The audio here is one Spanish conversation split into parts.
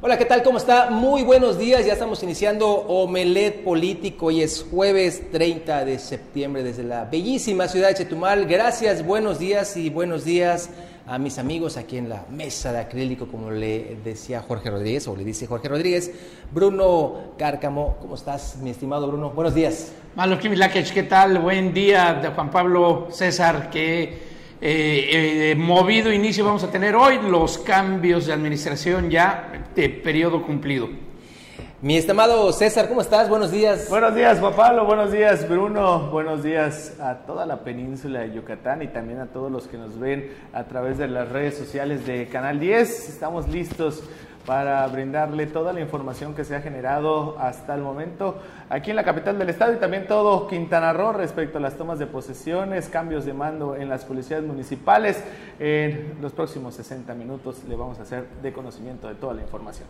Hola, ¿qué tal? ¿Cómo está? Muy buenos días. Ya estamos iniciando Omelet Político. Hoy es jueves 30 de septiembre desde la bellísima ciudad de Chetumal. Gracias, buenos días y buenos días a mis amigos aquí en la mesa de acrílico, como le decía Jorge Rodríguez, o le dice Jorge Rodríguez. Bruno Cárcamo, ¿cómo estás, mi estimado Bruno? Buenos días. Malo ¿qué tal? Buen día, de Juan Pablo César, que eh, eh, movido inicio vamos a tener hoy los cambios de administración ya de periodo cumplido. Mi estimado César, ¿cómo estás? Buenos días. Buenos días, Juan Pablo. Buenos días, Bruno. Buenos días a toda la península de Yucatán y también a todos los que nos ven a través de las redes sociales de Canal 10. Estamos listos para brindarle toda la información que se ha generado hasta el momento aquí en la capital del estado y también todo Quintana Roo respecto a las tomas de posesiones, cambios de mando en las policías municipales. En los próximos 60 minutos le vamos a hacer de conocimiento de toda la información.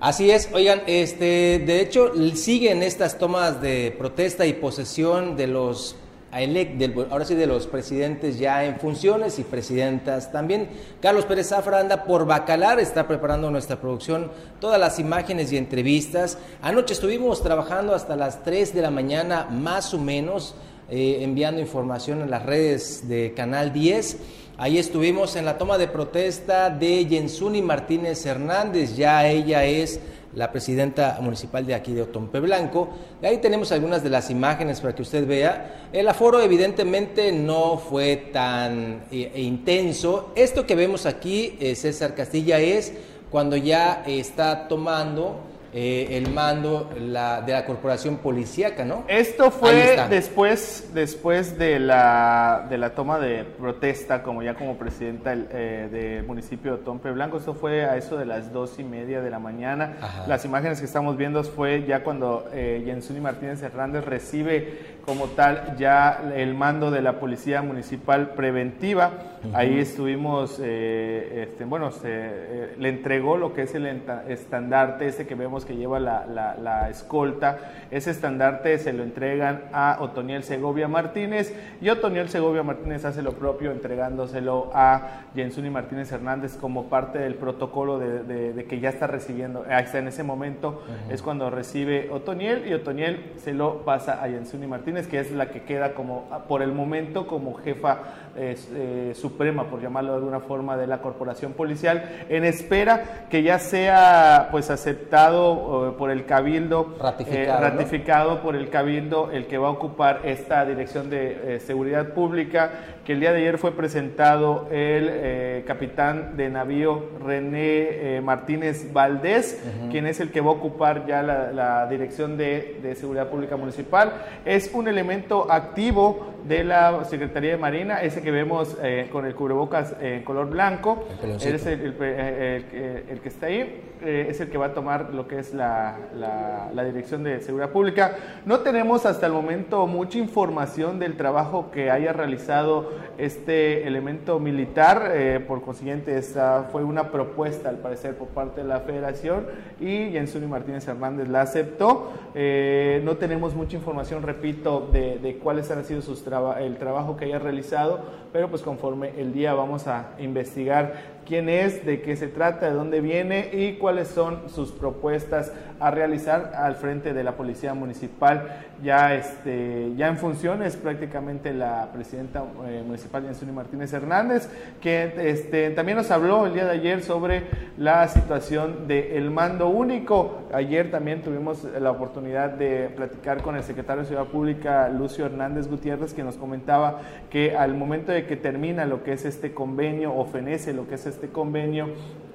Así es, oigan, este, de hecho siguen estas tomas de protesta y posesión de los ahora sí de los presidentes ya en funciones y presidentas también. Carlos Pérez Zafra anda por Bacalar, está preparando nuestra producción, todas las imágenes y entrevistas. Anoche estuvimos trabajando hasta las 3 de la mañana, más o menos, eh, enviando información en las redes de Canal 10. Ahí estuvimos en la toma de protesta de Jensuni Martínez Hernández, ya ella es la presidenta municipal de aquí de Otompe Blanco. ahí tenemos algunas de las imágenes para que usted vea. El aforo evidentemente no fue tan eh, intenso. Esto que vemos aquí, eh, César Castilla, es cuando ya está tomando eh, el mando de la corporación policíaca, ¿no? Esto fue después, después de, la, de la toma de protesta, como ya como presidenta eh, del municipio de Tompe Blanco. Esto fue a eso de las dos y media de la mañana. Las imágenes que estamos viendo fue ya cuando eh, Jensuni Martínez Hernández recibe como tal ya el mando de la Policía Municipal Preventiva. Ahí estuvimos, eh, este, bueno, se, le entregó lo que es el estandarte, ese que vemos que lleva la, escolta, ese estandarte se lo entregan a Otoniel Segovia Martínez y Otoniel Segovia Martínez hace lo propio entregándoselo a Jensuni Martínez Hernández como parte del protocolo de, que ya está recibiendo, hasta en ese momento es cuando recibe Otoniel y Otoniel se lo pasa a Jensuni Martínez, que es la que queda como por el momento como jefa eh, suprema, por llamarlo de alguna forma, de la corporación policial, en espera que ya sea pues aceptado por el cabildo, eh, ratificado, por el cabildo, el que va a ocupar esta dirección de eh, seguridad pública, que el día de ayer fue presentado el capitán de navío René Martínez Valdés, quien es el que va a ocupar ya la, dirección de, de seguridad pública municipal. Es un elemento activo de la Secretaría de Marina, ese que vemos eh, con el cubrebocas en color blanco, el, es el, el, que está ahí, eh, es el que va a tomar lo que es la, la, Dirección de Seguridad Pública. No tenemos hasta el momento mucha información del trabajo que haya realizado este elemento militar, eh, por consiguiente esta fue una propuesta al parecer por parte de la Federación y Jensuni Martínez Hernández la aceptó. no tenemos mucha información, repito, de, de cuáles han sido sus el trabajo que haya realizado, pero pues conforme el día vamos a investigar quién es, de qué se trata, de dónde viene y cuáles son sus propuestas a realizar al frente de la Policía Municipal. Ya, este, ya en funciones prácticamente la presidenta eh, municipal, Jensuni Martínez Hernández, que este, también nos habló el día de ayer sobre la situación del mando único. Ayer también tuvimos la oportunidad de platicar con el secretario de Ciudad Pública, Lucio Hernández Gutiérrez, que nos comentaba que al momento de que termina lo que es este convenio o fenece lo que es este convenio,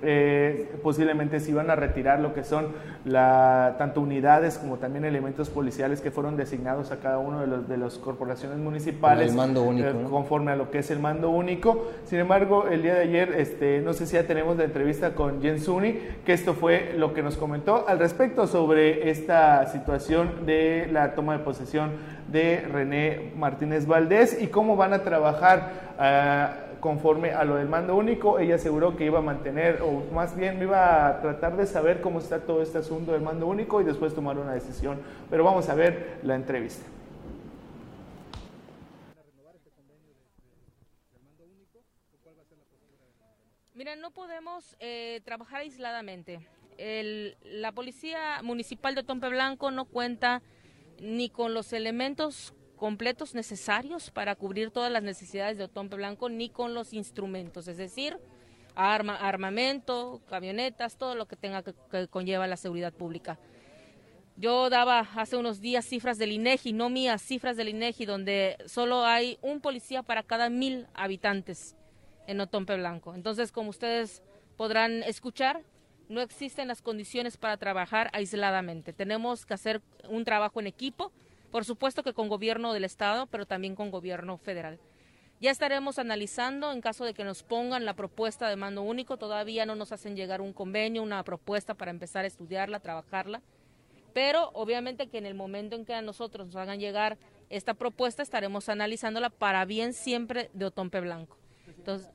eh, posiblemente se iban a retirar lo que son la, tanto unidades como también elementos policiales que fueron designados a cada uno de los de las corporaciones municipales el mando único, eh, conforme a lo que es el mando único. Sin embargo, el día de ayer, este, no sé si ya tenemos la entrevista con Jensuni, que esto fue lo que nos comentó al respecto sobre esta situación de la toma de posesión de René Martínez Valdés y cómo van a trabajar. Ah, conforme a lo del mando único, ella aseguró que iba a mantener, o más bien iba a tratar de saber cómo está todo este asunto del mando único y después tomar una decisión. Pero vamos a ver la entrevista. Mira, no podemos eh, trabajar aisladamente. la Policía Municipal de Tompe Blanco no cuenta ni con los elementos completos necesarios para cubrir todas las necesidades de Otompe Blanco, ni con los instrumentos, es decir, arma, armamento, camionetas, todo lo que tenga que, que conlleva la seguridad pública. Yo daba hace unos días cifras del INEGI, no mías, cifras del INEGI, donde solo hay un policía para cada mil habitantes en Otompe Blanco. Entonces, como ustedes podrán escuchar, no existen las condiciones para trabajar aisladamente. Tenemos que hacer un trabajo en equipo, por supuesto que con gobierno del Estado, pero también con gobierno federal. Ya estaremos analizando en caso de que nos pongan la propuesta de mando único. Todavía no nos hacen llegar un convenio, una propuesta para empezar a estudiarla, trabajarla pero obviamente que en el momento en que a nosotros nos hagan llegar esta propuesta estaremos analizándola para bien siempre de Otompe Blanco. Entonces,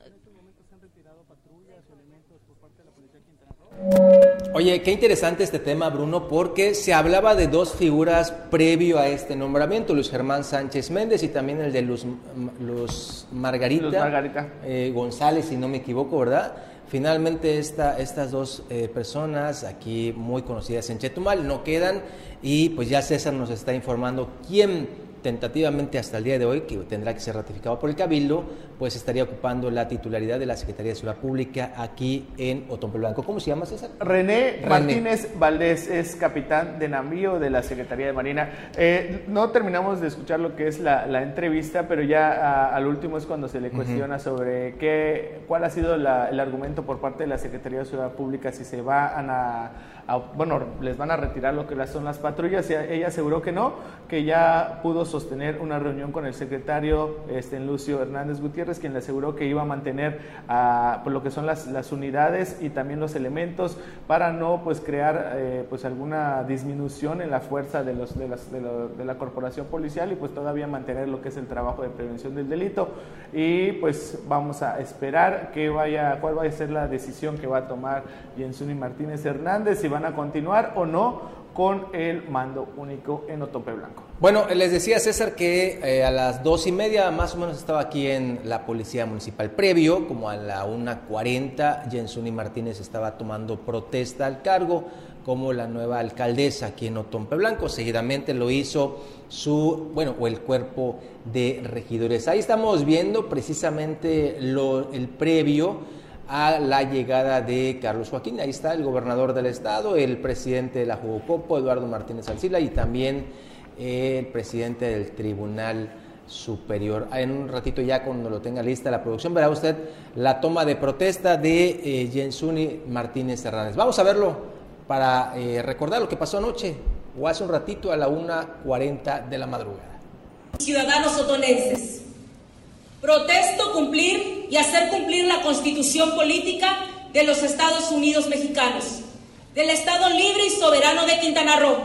Oye, qué interesante este tema, Bruno, porque se hablaba de dos figuras previo a este nombramiento, Luis Germán Sánchez Méndez y también el de Luz, Margarita, eh, González, si no me equivoco, ¿verdad? Finalmente esta, estas dos eh, personas aquí muy conocidas en Chetumal no quedan y pues ya César nos está informando quién tentativamente hasta el día de hoy, que tendrá que ser ratificado por el Cabildo, pues estaría ocupando la titularidad de la Secretaría de Ciudad Pública aquí en Otompe Blanco. ¿Cómo se llama César? René, Martínez Valdés es capitán de navío de la Secretaría de Marina. Eh, no terminamos de escuchar lo que es la, entrevista, pero ya al último es cuando se le cuestiona sobre qué, cuál ha sido el argumento por parte de la Secretaría de Ciudad Pública, si se van a bueno, les van a retirar lo que son las patrullas. Y ella aseguró que no, que ya pudo sostener una reunión con el secretario este, Lucio Hernández Gutiérrez, quien le aseguró que iba a mantener a, pues, lo que son las, las, unidades y también los elementos para no pues crear eh, pues alguna disminución en la fuerza de, los, de, las, de, la corporación policial y pues todavía mantener lo que es el trabajo de prevención del delito. Y pues vamos a esperar que vaya, cuál va a ser la decisión que va a tomar Jensuni Martínez Hernández, van a continuar o no con el mando único en Otompe Blanco. Bueno, les decía César que eh, a las dos y media más o menos estaba aquí en la Policía Municipal previo, como a la 1.40, Jensuni Martínez estaba tomando protesta al cargo como la nueva alcaldesa aquí en Otompe Blanco. Seguidamente lo hizo su, bueno, o el cuerpo de regidores. Ahí estamos viendo precisamente lo, el previo a la llegada de Carlos Joaquín. Ahí está el gobernador del estado, el presidente de la Jugocopo, Eduardo Martínez Alcila, y también el presidente del Tribunal Superior. En un ratito ya cuando lo tenga lista la producción verá usted la toma de protesta de eh, Jensuni Martínez Hernández. Vamos a verlo para eh, recordar lo que pasó anoche o hace un ratito a la 1.40 de la madrugada. Ciudadanos otonenses, Protesto cumplir y hacer cumplir la constitución política de los Estados Unidos mexicanos, del Estado libre y soberano de Quintana Roo,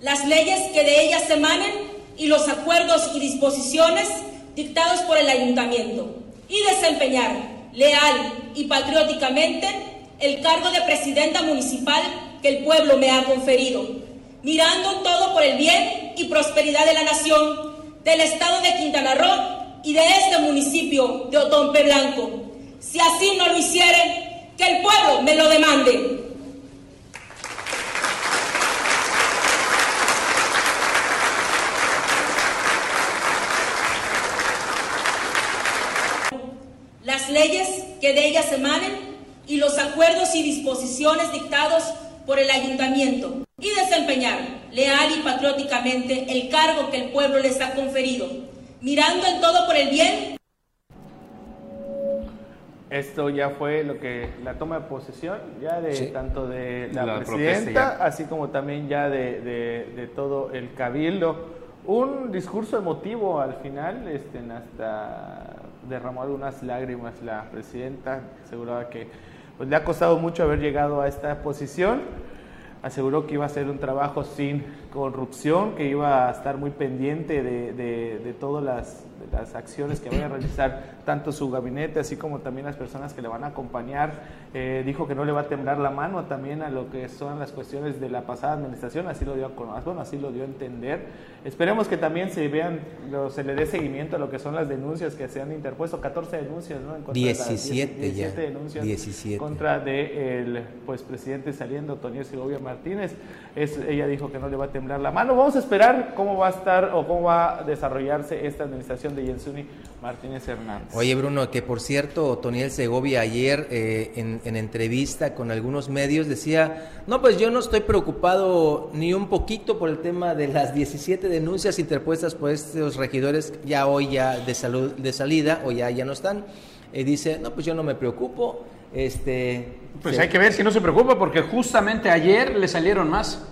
las leyes que de ellas emanen y los acuerdos y disposiciones dictados por el ayuntamiento, y desempeñar leal y patrióticamente el cargo de presidenta municipal que el pueblo me ha conferido, mirando todo por el bien y prosperidad de la nación, del Estado de Quintana Roo y de este municipio de Otompe Blanco. Si así no lo hiciere, que el pueblo me lo demande. Las leyes que de ellas emanen y los acuerdos y disposiciones dictados por el ayuntamiento y desempeñar leal y patrióticamente el cargo que el pueblo les ha conferido mirando en todo por el bien. Esto ya fue lo que la toma de posesión ya de tanto de la, presidenta, así como también ya de, todo el cabildo. Un discurso emotivo al final, este, hasta derramó algunas lágrimas la presidenta, aseguraba que pues, le ha costado mucho haber llegado a esta posición aseguró que iba a ser un trabajo sin corrupción, que iba a estar muy pendiente de, de, todas las las acciones que vaya a realizar tanto su gabinete, así como también las personas que le van a acompañar. Eh, dijo que no le va a temblar la mano también a lo que son las cuestiones de la pasada administración, así lo dio a bueno, así lo dio a entender. Esperemos que también se vean, se le dé seguimiento a lo que son las denuncias que se han interpuesto, 14 denuncias, ¿no? En contra 17, de 17 denuncias 17. contra de el pues presidente saliendo, Tony Segovia Martínez. Es, ella dijo que no le va a temblar la mano. Vamos a esperar cómo va a estar o cómo va a desarrollarse esta administración de Jensuni Martínez Hernández. Oye, Bruno, que por cierto, Toniel Segovia ayer eh, en, en, entrevista con algunos medios decía, no, pues yo no estoy preocupado ni un poquito por el tema de las 17 denuncias interpuestas por estos regidores ya hoy ya de, salud, de salida o ya, ya no están. Eh, dice, no, pues yo no me preocupo. Este, pues hay que ver si no se preocupa porque justamente ayer le salieron más.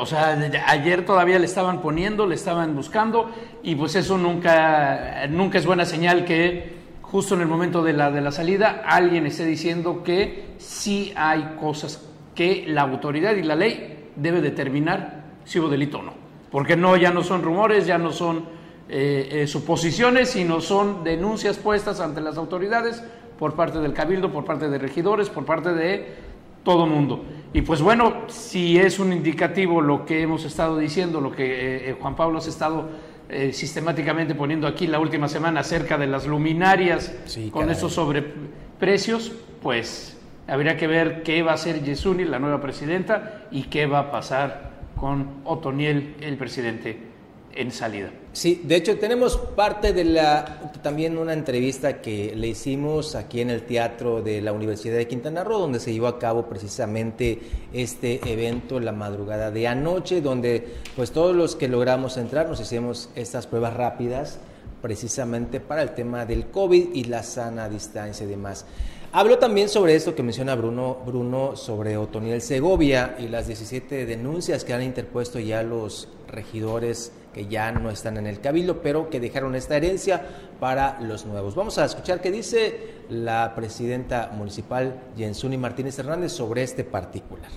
O sea, ayer todavía le estaban poniendo, le estaban buscando y pues eso nunca, nunca es buena señal que justo en el momento de la, de la salida alguien esté diciendo que sí hay cosas que la autoridad y la ley debe determinar si hubo delito o no. Porque no, ya no son rumores, ya no son eh, eh, suposiciones, sino son denuncias puestas ante las autoridades por parte del cabildo, por parte de regidores, por parte de todo mundo. Y pues bueno, si es un indicativo lo que hemos estado diciendo, lo que eh, eh, Juan Pablo ha estado eh, sistemáticamente poniendo aquí la última semana acerca de las luminarias con estos sobreprecios, pues habría que ver qué va a hacer Yesuni, la nueva presidenta, y qué va a pasar con Otoniel, el presidente en salida. Sí, de hecho tenemos parte de la, también una entrevista que le hicimos aquí en el Teatro de la Universidad de Quintana Roo, donde se llevó a cabo precisamente este evento la madrugada de anoche, donde pues todos los que logramos entrar nos hicimos estas pruebas rápidas precisamente para el tema del COVID y la sana distancia y demás. Habló también sobre esto que menciona Bruno, Bruno sobre Otoniel Segovia y las 17 denuncias que han interpuesto ya los regidores que ya no están en el cabildo, pero que dejaron esta herencia para los nuevos. Vamos a escuchar qué dice la presidenta municipal Jensuni Martínez Hernández sobre este particular.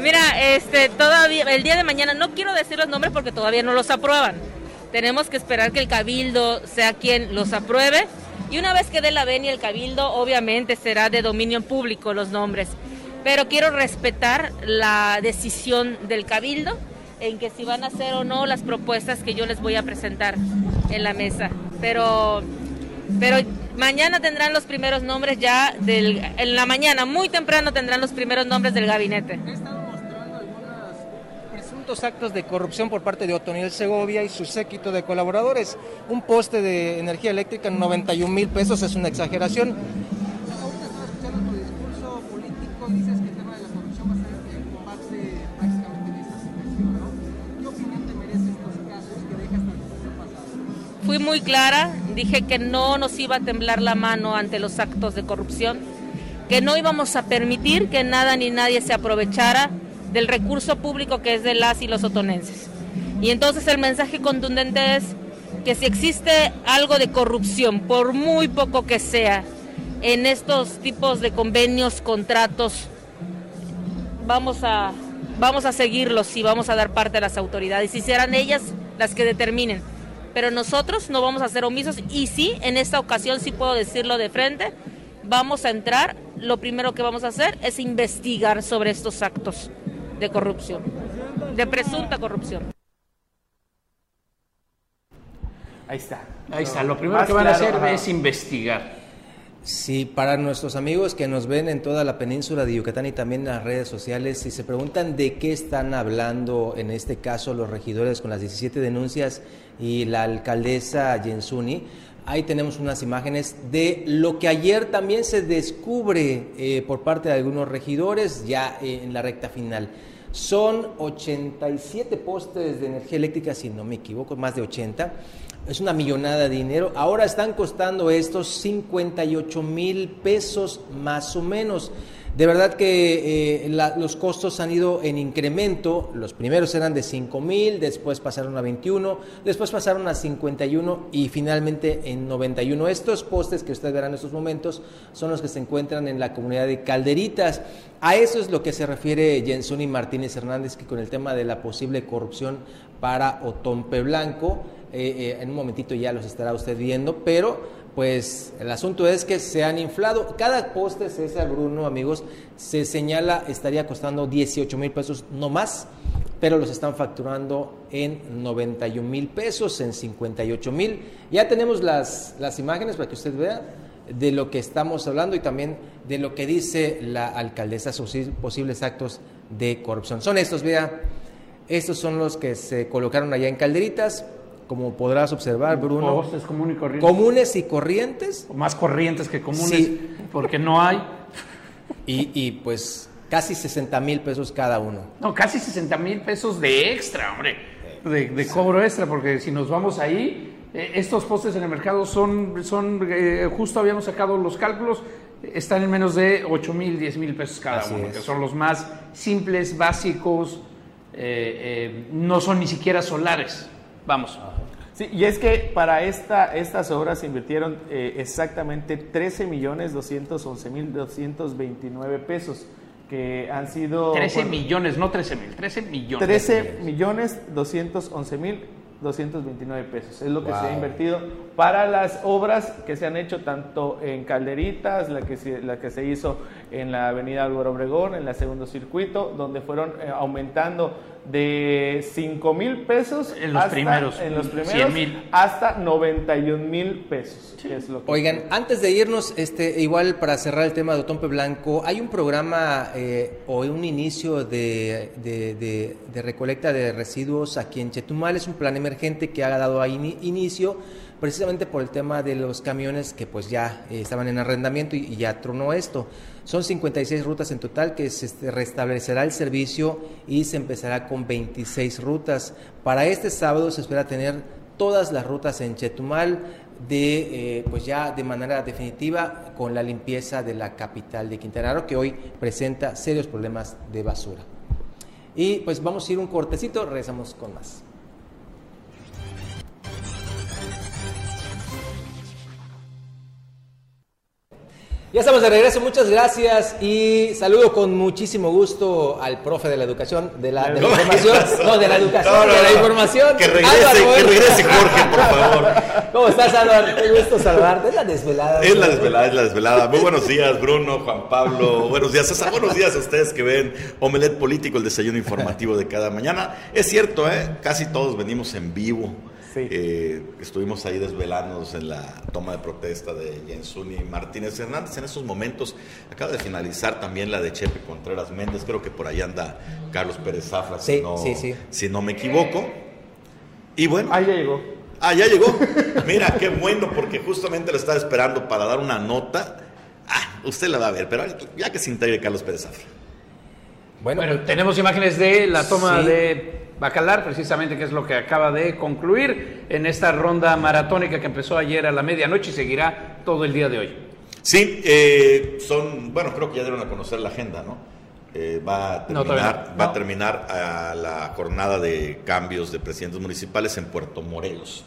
Mira, este todavía el día de mañana no quiero decir los nombres porque todavía no los aprueban. Tenemos que esperar que el cabildo sea quien los apruebe y una vez que dé la venia el cabildo, obviamente será de dominio público los nombres. Pero quiero respetar la decisión del cabildo en que si van a hacer o no las propuestas que yo les voy a presentar en la mesa. Pero, pero mañana tendrán los primeros nombres ya del, en la mañana, muy temprano tendrán los primeros nombres del gabinete actos de corrupción por parte de Otoniel Segovia y su séquito de colaboradores. Un poste de energía eléctrica en 91 mil pesos es una exageración. Fui muy clara, dije que no nos iba a temblar la mano ante los actos de corrupción, que no íbamos a permitir que nada ni nadie se aprovechara del recurso público que es de las y los otonenses. Y entonces el mensaje contundente es que si existe algo de corrupción, por muy poco que sea, en estos tipos de convenios, contratos, vamos a, vamos a seguirlos y vamos a dar parte a las autoridades y serán ellas las que determinen. Pero nosotros no vamos a ser omisos y sí, en esta ocasión sí puedo decirlo de frente, vamos a entrar, lo primero que vamos a hacer es investigar sobre estos actos de corrupción, de presunta corrupción. Ahí está. Ahí está. Lo primero que van a hacer es investigar. Sí, para nuestros amigos que nos ven en toda la península de Yucatán y también en las redes sociales, si se preguntan de qué están hablando en este caso los regidores con las 17 denuncias y la alcaldesa Jensuni, ahí tenemos unas imágenes de lo que ayer también se descubre eh, por parte de algunos regidores ya eh, en la recta final. Son 87 postes de energía eléctrica, si no me equivoco, más de 80. Es una millonada de dinero. Ahora están costando estos 58 mil pesos más o menos. De verdad que eh, los costos han ido en incremento. Los primeros eran de 5 mil, después pasaron a 21, después pasaron a 51 y finalmente en 91. Estos postes que ustedes verán en estos momentos son los que se encuentran en la comunidad de Calderitas. A eso es lo que se refiere Jensuni Martínez Hernández, que con el tema de la posible corrupción para Otompe Blanco eh, en un momentito ya los estará usted viendo, pero pues el asunto es que se han inflado. Cada poste, César Bruno, amigos, se señala estaría costando 18 mil pesos, no más, pero los están facturando en 91 mil pesos, en 58 mil. Ya tenemos las, las imágenes para que usted vea de lo que estamos hablando y también de lo que dice la alcaldesa, sus posibles actos de corrupción. Son estos, vea, estos son los que se colocaron allá en calderitas, como podrás observar, Bruno. Postes comunes y corrientes. Comunes y corrientes. Más corrientes que comunes, Sí. porque no hay. Y, y, pues casi 60 mil pesos cada uno. No, casi 60 mil pesos de extra, hombre. De, de cobro extra, porque si nos vamos ahí, eh, estos postes en el mercado son, son eh, justo habíamos sacado los cálculos, están en menos de 8 mil, 10 mil pesos cada Así uno, es. que son los más simples, básicos, eh, no son ni siquiera solares. Vamos. Sí, y es que para esta, estas obras se invirtieron eh, exactamente 13 millones 211 mil 229 pesos, que han sido... 13 bueno, millones, no 13 mil, 13 millones. 13 millones 211 mil 229 pesos. Es lo que se ha Wow. invertido para las obras que se han hecho tanto en Calderitas, la que se, la que se hizo en la avenida Álvaro Obregón, en la segundo circuito, donde fueron eh, aumentando de 5 mil pesos En los primeros, en los 100 primeros mil. hasta 91 mil pesos. que es lo que- Oigan, antes de irnos, este, igual para cerrar el tema de Otompe Blanco, hay un programa eh, o un inicio de, de- de- de recolecta de residuos aquí en Chetumal. Es un plan emergente que ha dado ahí ini- inicio precisamente por el tema de los camiones que pues ya eh, estaban en arrendamiento y, ya tronó esto. Son 56 rutas en total que se este, restablecerá el servicio y se empezará con 26 rutas. Para este sábado se espera tener todas las rutas en Chetumal de eh, pues ya de manera definitiva con la limpieza de la capital de Quintana Roo que hoy presenta serios problemas de basura. Y pues vamos a ir un cortecito, regresamos con más. Ya estamos de regreso, muchas gracias y saludo con muchísimo gusto al profe de la educación, de la, de la ¿Cómo? información, no, de la educación, No, no, de la información. Que regrese, que regrese Jorge, por favor. ¿Cómo estás, Álvaro? Qué gusto saludarte. Es la desvelada. Es la desvelada, es la desvelada. Muy buenos días, Bruno, Juan Pablo. Buenos días, César. Buenos días a ustedes que ven Omelet Político, el desayuno informativo de cada mañana. Es cierto, ¿eh? Casi todos venimos en vivo. Sí. Eh, estuvimos ahí desvelándonos en la toma de protesta de Jensuni Martínez Hernández. En estos momentos acaba de finalizar también la de Chepe Contreras Méndez. Creo que por ahí anda Carlos Pérez Zafra, Sí, si, no, sí, sí. si no me equivoco. Y bueno, Ahí ya llegó. Ah, ya llegó. Mira, qué bueno, porque justamente lo estaba esperando para dar una nota. Ah, usted la va a ver, pero ya que se integre Carlos Pérez Zafra. Bueno, Bueno, tenemos imágenes de la toma Sí. de Bacalar, precisamente, que es lo que acaba de concluir en esta ronda maratónica que empezó ayer a la medianoche y seguirá todo el día de hoy. Sí, eh, son, bueno, creo que ya dieron a conocer la agenda, ¿no? Eh, va a terminar, no. va a terminar a la jornada de cambios de presidentes municipales en Puerto Morelos.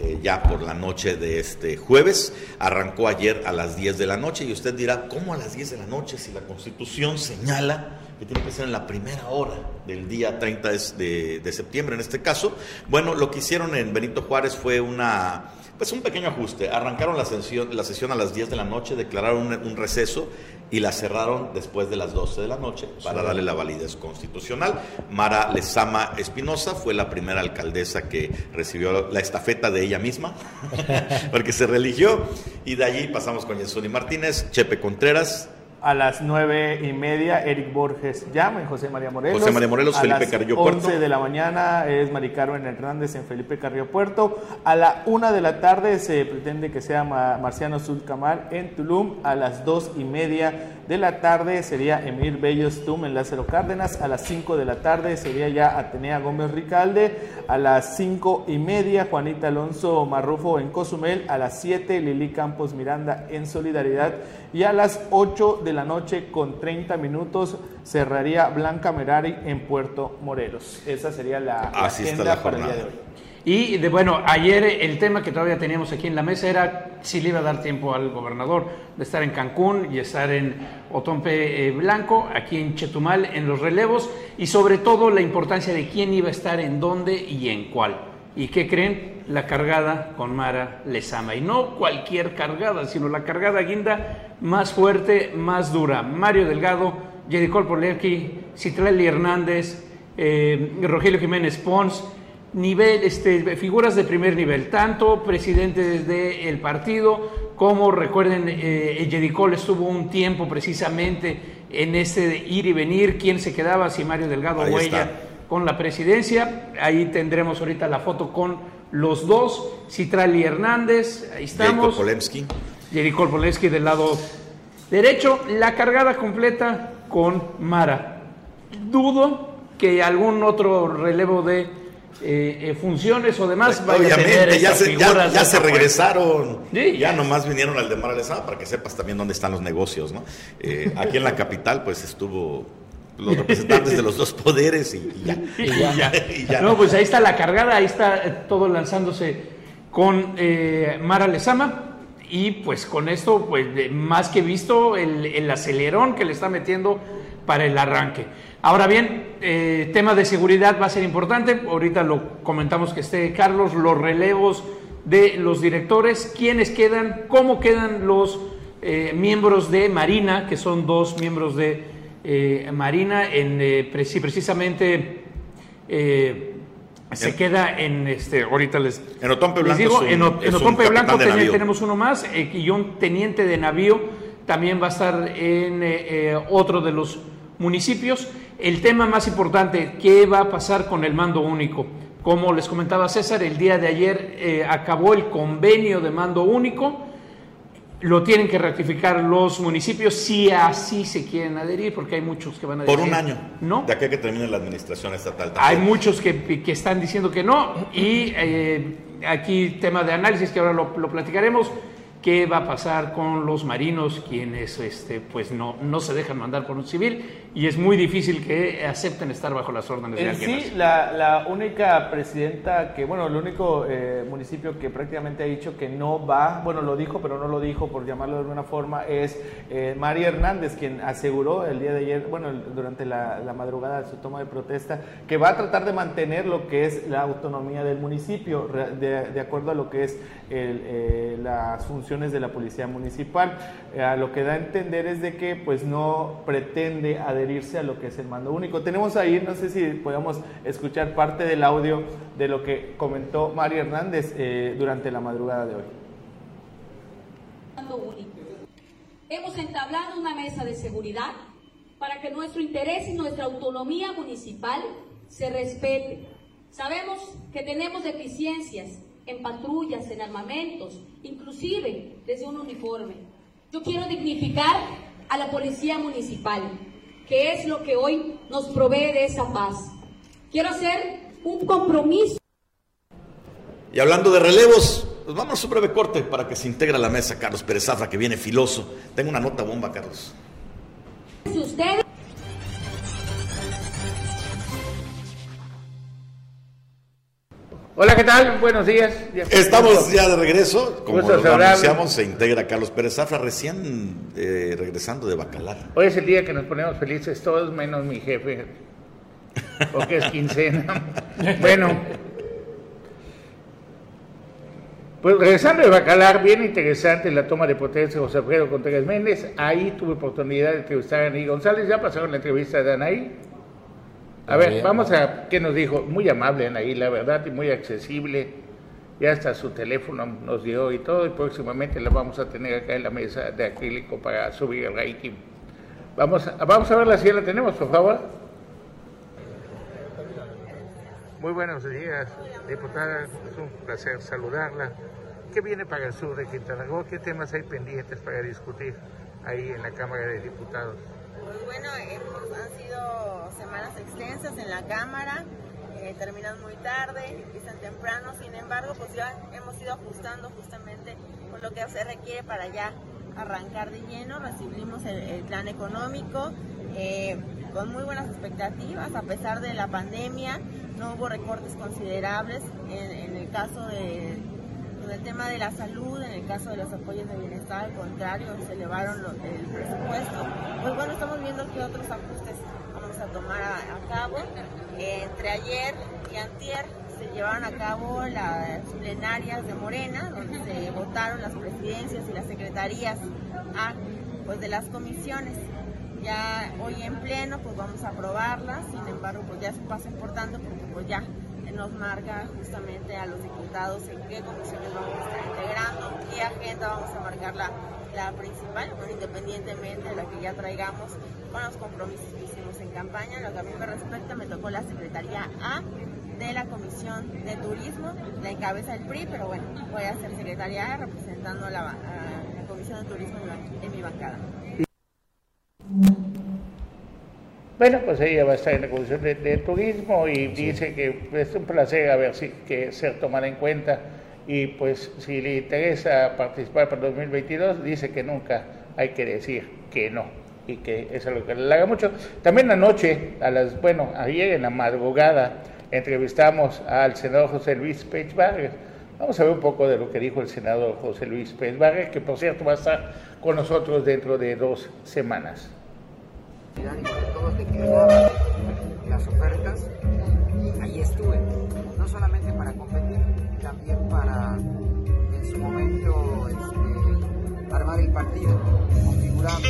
Eh, ya por la noche de este jueves, arrancó ayer a las 10 de la noche y usted dirá, ¿cómo a las 10 de la noche si la constitución señala que tiene que ser en la primera hora del día 30 de, de- septiembre en este caso? Bueno, lo que hicieron en Benito Juárez fue una pues un pequeño ajuste. Arrancaron la sesión, la sesión a las 10 de la noche, declararon un receso y la cerraron después de las 12 de la noche para darle la validez constitucional. Mara Lezama Espinosa fue la primera alcaldesa que recibió la estafeta de ella misma, porque se religió. Y de allí pasamos con Yesuni Martínez, Chepe Contreras, A las nueve y media, Eric Borges llama en José María Morelos. José María Morelos, a Felipe las Carrillo Puerto. 11 de la mañana es Mari Carmen Hernández en Felipe Carrillo Puerto. A la una de la tarde se pretende que sea Ma- Marciano Zulcamal en Tulum. A las dos y media de la tarde sería Emir Bellos Tum en Lázaro Cárdenas. A las 5 de la tarde sería ya Atenea Gómez Ricalde. A las cinco y media Juanita Alonso Marrufo en Cozumel. A las 7 Lili Campos Miranda en Solidaridad. Y a las 8 de la noche con 30 minutos cerraría Blanca Merari en Puerto Morelos. Esa sería la, Así agenda la para el día de hoy. Y de, bueno, ayer el tema que todavía teníamos aquí en la mesa era si le iba a dar tiempo al gobernador de estar en Cancún y estar en Otompe eh, Blanco, aquí en Chetumal, en los relevos, y sobre todo la importancia de quién iba a estar en dónde y en cuál. ¿Y qué creen? La cargada con Mara Lezama. Y no cualquier cargada, sino la cargada guinda más fuerte, más dura. Mario Delgado, Jericol Polerki, Citrelli Hernández, eh, Rogelio Jiménez Pons, nivel, este, figuras de primer nivel, tanto presidentes del partido como recuerden, eh, Jericol estuvo un tiempo precisamente en ese ir y venir, quién se quedaba, si Mario Delgado Ahí Huella está. con la presidencia. Ahí tendremos ahorita la foto con los dos, Citrali Hernández, ahí estamos. Polemski. Jericol Poleski del lado derecho, la cargada completa con Mara. Dudo que algún otro relevo de eh, eh, funciones o demás vaya a tener Obviamente, ya se, ya- se regresaron. Sí, ya ya. nomás vinieron al de Mara Lezama para que sepas también dónde están los negocios, ¿no? Eh, aquí en la capital, pues estuvo los representantes de los dos poderes y, y ya. Y ya. Y ya. No, pues ahí está la cargada, ahí está todo lanzándose con eh, Mara Lezama. Y pues con esto, pues de- más que visto el, el acelerón que le está metiendo para el arranque. Ahora bien, eh, tema de seguridad va a ser importante. Ahorita lo comentamos que esté Carlos, los relevos de los directores, quiénes quedan, cómo quedan los eh, miembros de Marina, que son dos miembros de eh, Marina, en, si precisamente se En- queda en este, ahorita les, En Otompe Blanco digo, un- en, Otompe Blanco ten- tenemos uno más eh, y un teniente de navío también va a estar en eh, eh, otro de los municipios. El tema más importante, ¿qué va a pasar con el mando único? Como les comentaba César, el día de ayer eh, acabó el convenio de mando único. Lo tienen que ratificar los municipios si así se quieren adherir, porque hay muchos que van a Por decir un año. No, De aquí a que termine la administración estatal. hay también. muchos que, que están diciendo que no y eh, aquí tema de análisis que ahora lo, lo platicaremos. ¿Qué va a pasar con los marinos quienes este, pues no, no se dejan mandar por un civil y es muy difícil que acepten estar bajo las órdenes de En alguien sí, la, la única presidenta que, bueno, el único eh, municipio que prácticamente ha dicho que no va, bueno, lo dijo, pero no lo dijo por llamarlo de alguna forma, es eh, María Hernández, quien aseguró el día de ayer, bueno, durante la, la madrugada de su toma de protesta, que va a tratar de mantener lo que es la autonomía del municipio, de, de acuerdo a lo que es el, eh, las funciones de la policía municipal. Lo que da a entender es de que pues no pretende adherirse a lo que es el mando único. Tenemos ahí, no sé si podemos escuchar parte del audio de lo que comentó María Hernández eh, durante la madrugada de hoy. mando único. Hemos entablado una mesa de seguridad para que nuestro interés y nuestra autonomía municipal se respete. Sabemos que tenemos deficiencias en patrullas, en armamentos, inclusive desde un uniforme. Yo quiero dignificar a la policía municipal, que es lo que hoy nos provee de esa paz. Quiero hacer un compromiso. Y hablando de relevos, pues vámonos a un breve corte para que se integre a la mesa Carlos Pérez Zafra, que viene filoso. Tengo una nota bomba, Carlos. Ustedes Hola, ¿qué tal? Buenos días. Estamos ya de regreso. Como Gusto lo anunciamos, se integra Carlos Pérez Zafra, recién eh, regresando de Bacalar. Hoy es el día que nos ponemos felices todos, menos mi jefe, porque es quincena. bueno, pues regresando de Bacalar, bien interesante la toma de protesta de José Alfredo Contreras Méndez. Ahí tuve oportunidad de entrevistar a Anaí González. Ya pasaron la entrevista de Anaí. A ver, vamos a qué nos dijo. Muy amable Anaí, la verdad, y muy accesible. Ya hasta su teléfono nos dio y todo, y próximamente la vamos a tener acá en la mesa de acrílico para subir el ranking. Vamos a, vamos a verla si ya la tenemos, por favor. Muy buenos días, diputada. Es un placer saludarla. ¿Qué viene para el sur de Quintana Roo? ¿Qué temas hay pendientes para discutir ahí en la Cámara de Diputados? Pues bueno, hemos- han sido semanas extensas en la Cámara, eh, terminan muy tarde, empiezan temprano, sin embargo, pues ya hemos ido ajustando justamente con lo que se requiere para ya arrancar de lleno. Recibimos el, plan económico eh, con muy buenas expectativas, a pesar de la pandemia, no hubo recortes considerables en el caso de en el tema de la salud, en el caso de los apoyos de bienestar, al contrario, se elevaron el presupuesto. Pues bueno, estamos viendo qué otros ajustes vamos a tomar a, cabo. Entre ayer y antier se llevaron a cabo las plenarias de Morena, donde se votaron las presidencias y las secretarías a, pues, de las comisiones. Ya hoy en pleno pues vamos a aprobarlas, sin embargo pues ya es un paso importante porque pues ya nos marca justamente a los diputados en qué comisiones vamos a estar integrando, qué agenda vamos a marcar la, la principal, independientemente de la que ya traigamos con los compromisos que hicimos en campaña. Lo que a mí me respecta, me tocó la Secretaría A de la Comisión de Turismo, la encabeza el PRI, pero bueno, voy a ser secretaria A representando a la, Comisión de Turismo en mi bancada. Bueno, pues ella va a estar en la Comisión de, de Turismo y dice que es un placer a ver si que ser tomada en cuenta y pues si le interesa participar para el 2022, dice que nunca hay que decir que no y que es algo que le haga mucho. También anoche, a las, bueno, ayer en la madrugada, entrevistamos al senador José Luis Pech Vargas. Vamos a ver un poco de lo que dijo el senador José Luis Pech Vargas, que por cierto va a estar con nosotros dentro de dos semanas las ofertas, ahí estuve, no solamente para competir, también para en su momento este, armar el partido, configurarlo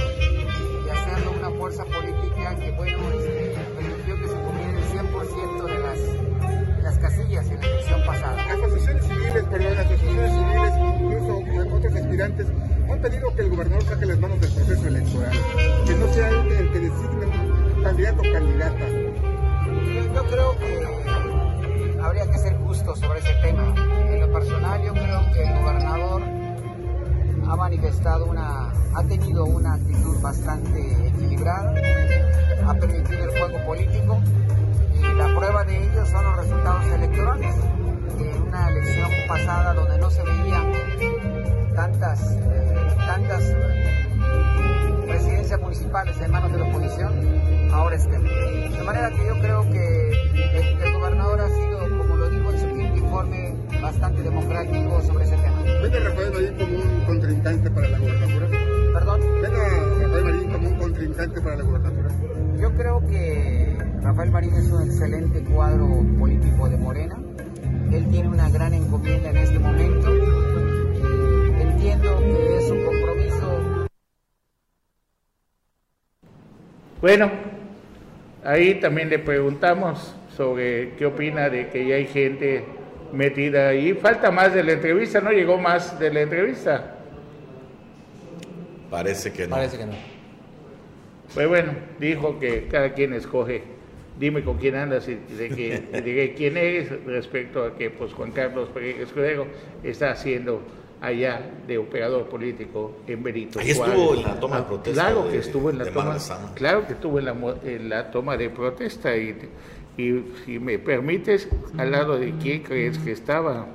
y hacerlo una fuerza política que bueno, este, permitió que se cubriera el 100% de las, las casillas en la elección pasada. Asociaciones civiles, perdón, asociaciones civiles, incluso otros aspirantes, han pedido que el gobernador saque las manos del proceso electoral, que no sea el que designe candidato o candidata. Yo, creo que habría que ser justo sobre ese tema. En lo personal, yo creo que el gobernador ha manifestado una, ha tenido una actitud bastante equilibrada, ha permitido el juego político y la prueba de ello son los resultados electorales. En una elección pasada donde no se veían tantas, eh, tantas presidencias municipales en manos de la oposición, ahora estén. De manera que yo creo que el, el gobernador ha sido, como lo digo en su quinto informe, bastante democrático sobre ese tema. ¿Ven a Rafael Marín como un contrincante para la gobernatura? ¿Perdón? ¿Ven a Rafael Marín como un contrincante para la gobernatura? Yo creo que Rafael Marín es un excelente cuadro político de Morena. Él tiene una gran encomienda en este momento. Bueno, ahí también le preguntamos sobre qué opina de que ya hay gente metida ahí. Falta más de la entrevista, ¿no? Llegó más de la entrevista. Parece que no. Parece que no. Pues bueno, dijo que cada quien escoge, dime con quién andas y de que, de quién eres respecto a que pues Juan Carlos Pérez Escudero está haciendo allá de operador político en Benito. Ahí estuvo Juárez. en la toma de Ah, protesta Claro de- que estuvo en la de toma. Marzano. Claro que estuvo en la, mo- en la toma de protesta y, y si me permites, al lado de quién crees que estaba.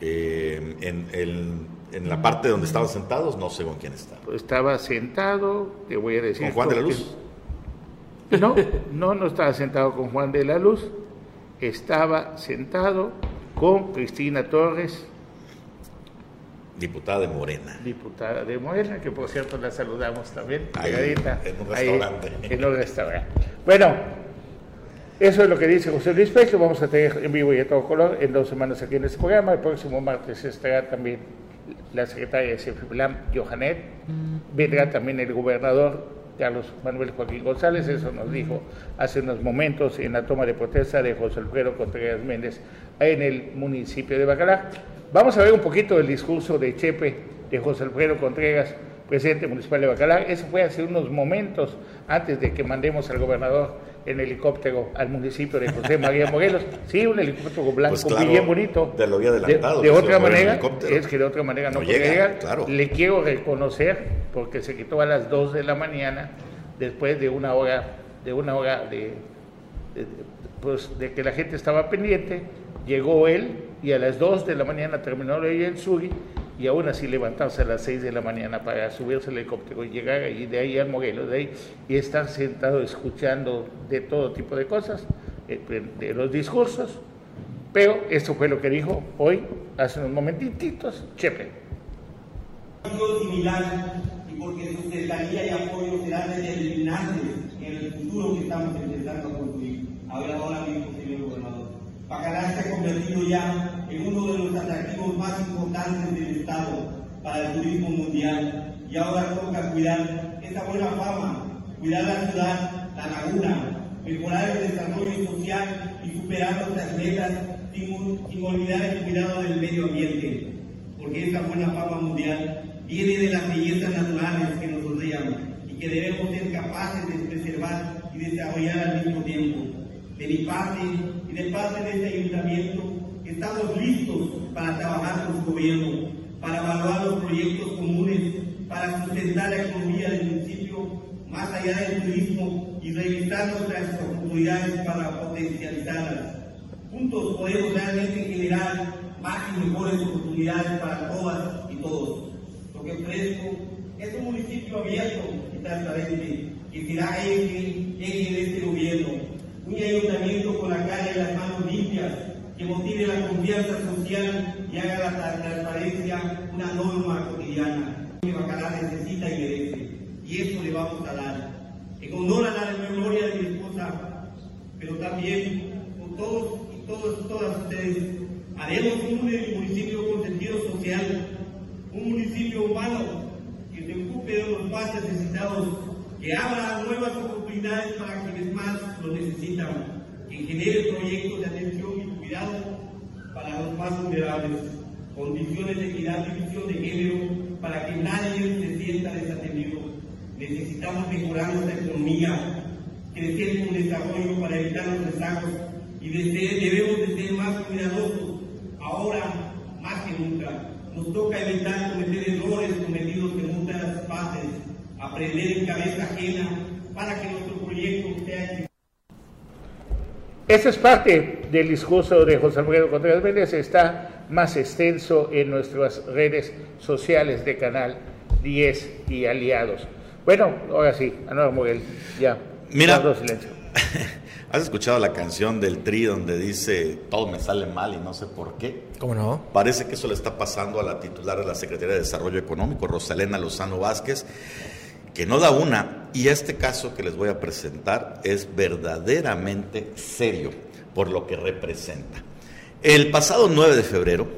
Eh, en, la parte donde estaban sentados, no sé con quién estaba. Estaba sentado, te voy a decir. ¿Con Juan de la Luz? No, no, no estaba sentado con Juan de la Luz. Estaba sentado con Cristina Torres, Diputada de Morena. diputada de Morena, que por cierto la saludamos también, Ahí, pegadita, en un ahí, restaurante. en un restaurante. Bueno, eso es lo que dice José Luis Pérez, lo vamos a tener en vivo y a todo color en dos semanas aquí en este programa. El próximo martes estará también la secretaria de CEFIBLAM, Johanet. Vendrá también el gobernador Carlos Manuel Joaquín González, eso nos dijo hace unos momentos en la toma de protesta de José Alfredo Contreras Méndez en el municipio de Bacalar. Vamos a ver un poquito el discurso de Chepe de José Alfredo Contreras, presidente municipal de Bacalar. Eso fue hace unos momentos antes de que mandemos al gobernador en helicóptero al municipio de José María Morelos. Sí, un helicóptero blanco Pues claro, bien bonito. te lo había adelantado, De, otra manera, es que de otra manera no, No podía llega, llegar. claro. Le quiero reconocer porque se quitó a las 2 de la mañana después de una hora de una hora de, de- pues, de que la gente estaba pendiente, llegó él y a las 2 de la mañana terminó el Suri y aún así levantarse a las 6 de la mañana para subirse al helicóptero y llegar ahí, de ahí al Morelos, de ahí y estar sentado escuchando de todo tipo de cosas, eh, de los discursos, pero esto fue lo que dijo hoy, hace unos momentititos, Chepe. y porque su cercanía y apoyo serán determinantes en el futuro que estamos intentando construir. Ahora, ahora mismo, señor gobernador. Bacalar se ha convertido ya en uno de los atractivos más importantes del Estado para el turismo mundial y ahora toca cuidar esa buena fama, cuidar la ciudad, la laguna, mejorar el desarrollo social y superar nuestras metas sin, sin olvidar el cuidado del medio ambiente, porque esa buena fama mundial viene de las bellezas naturales que nos rodean y que debemos ser capaces de preservar y desarrollar al mismo tiempo. De mi parte y de parte de este ayuntamiento, estamos listos para trabajar con su gobierno, para evaluar los proyectos comunes, para sustentar la economía del municipio más allá del turismo y revisar nuestras oportunidades para potencializarlas. Juntos podemos realmente generar más y mejores oportunidades para todas y todos. Lo que ofrezco es un municipio abierto y transparente, que será eje, eje este gobierno. Un ayuntamiento con la cara y las manos limpias, que motive la confianza social y haga la transparencia una norma cotidiana que Bacalar necesita y merece. Y eso le vamos a dar. En honor a la memoria de mi esposa, pero también con todos y todos, todas ustedes, haremos un municipio con sentido social, un municipio humano que se ocupe de los más necesitados, que abra nuevas oportunidades para quienes más lo necesitan, que genere proyectos de atención y cuidado para los más vulnerables, condiciones de equidad y visión de género para que nadie se sienta desatendido. Necesitamos mejorar nuestra economía, crecer con desarrollo para evitar los rezagos y debemos de ser más cuidadosos ahora más que nunca. Nos toca evitar cometer errores cometidos en otras partes, aprender en cabeza ajena para que nuestro proyecto sea. Esa es parte del discurso de José Alfredo Contreras Vélez, está más extenso en nuestras redes sociales de Canal 10 y aliados. Bueno, ahora sí, Anuar Moguel, ya. Mira, silencio. ¿has escuchado la canción del Tri donde dice todo me sale mal y no sé por qué? ¿Cómo no? Parece que eso le está pasando a la titular de la Secretaría de Desarrollo Económico, Rosalena Lozano Vázquez, que no da una. Y este caso que les voy a presentar es verdaderamente serio por lo que representa. El pasado 9 de febrero,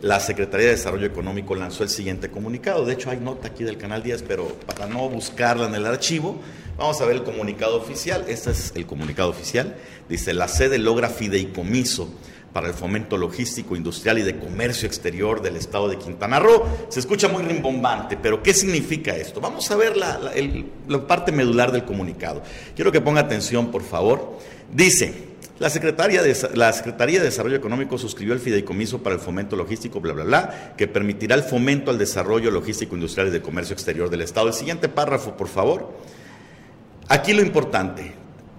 la Secretaría de Desarrollo Económico lanzó el siguiente comunicado. De hecho, hay nota aquí del Canal 10, pero para no buscarla en el archivo, vamos a ver el comunicado oficial. Este es el comunicado oficial. Dice, la sede logra fideicomiso para el fomento logístico, industrial y de comercio exterior del estado de Quintana Roo. Se escucha muy rimbombante, pero ¿qué significa esto? Vamos a ver la, parte medular del comunicado. Quiero que ponga atención, por favor. Dice, la Secretaría, de, la Secretaría de Desarrollo Económico suscribió el fideicomiso para el fomento logístico, bla, bla, bla, que permitirá el fomento al desarrollo logístico, industrial y de comercio exterior del Estado. El siguiente párrafo, por favor. Aquí lo importante.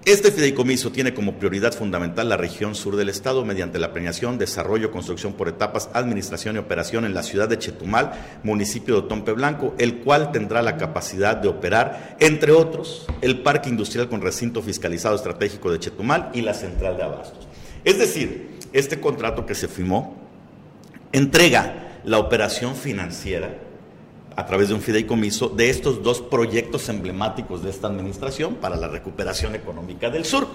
Este fideicomiso tiene como prioridad fundamental la región sur del Estado mediante la planeación, desarrollo, construcción por etapas, administración y operación en la ciudad de Chetumal, municipio de Otompe Blanco, el cual tendrá la capacidad de operar, entre otros, el parque industrial con recinto fiscalizado estratégico de Chetumal y la central de abastos. Es decir, este contrato que se firmó entrega la operación financiera a través de un fideicomiso de estos dos proyectos emblemáticos de esta administración para la recuperación económica del sur.